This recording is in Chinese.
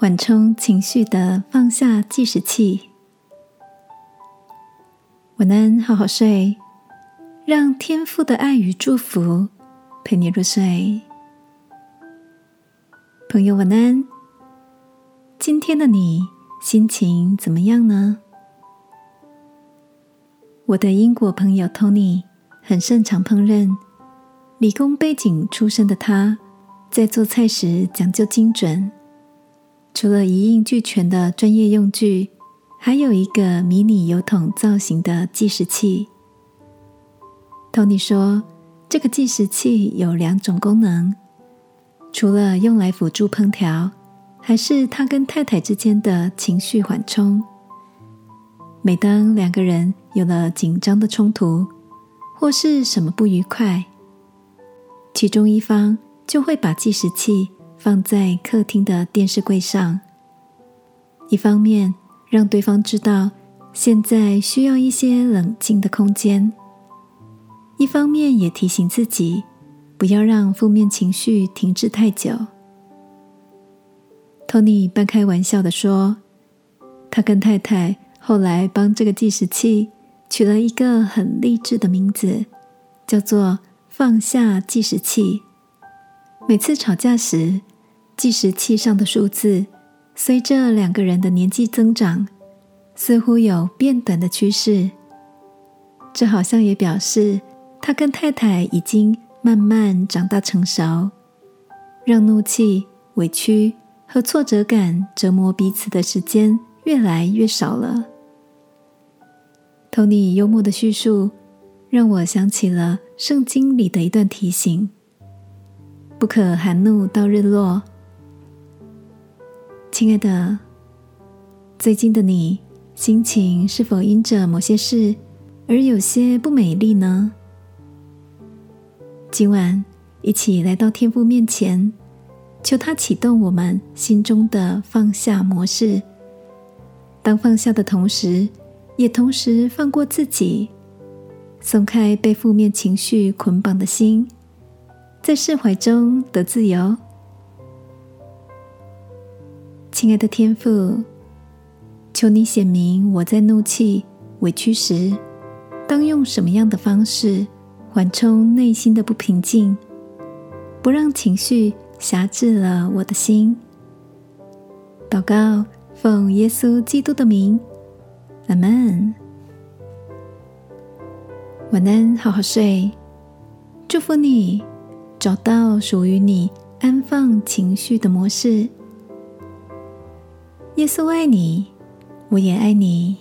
缓冲情绪的放下计时器。晚安，好好睡，让天赋的爱与祝福陪你入睡。朋友，晚安。今天的你心情怎么样呢？我的英国朋友 Tony 很擅长烹饪，理工背景出身的他，在做菜时讲究精准。除了一应俱全的专业用具，还有一个迷你油桶造型的计时器。Tony 说，这个计时器有两种功能，除了用来辅助烹调，还是他跟太太之间的情绪缓冲。每当两个人有了紧张的冲突，或是什么不愉快，其中一方就会把计时器。放在客厅的电视柜上，一方面让对方知道现在需要一些冷静的空间，一方面也提醒自己不要让负面情绪停滞太久。托尼半开玩笑的说：“他跟太太后来帮这个计时器取了一个很励志的名字，叫做‘放下计时器’。每次吵架时。”计时器上的数字随着两个人的年纪增长，似乎有变短的趋势。这好像也表示他跟太太已经慢慢长大成熟，让怒气、委屈和挫折感折磨彼此的时间越来越少了。托尼幽默的叙述让我想起了圣经里的一段提醒：不可含怒到日落。亲爱的，最近的你心情是否因着某些事而有些不美丽呢？今晚一起来到天父面前，求他启动我们心中的放下模式。当放下的同时，也同时放过自己，松开被负面情绪捆绑的心，在释怀中得自由。亲爱的天父，求你显明我在怒气、委屈时，当用什么样的方式缓冲内心的不平静，不让情绪辖制了我的心。祷告，奉耶稣基督的名，阿门。晚安，好好睡。祝福你，找到属于你安放情绪的模式。耶稣爱你，我也爱你。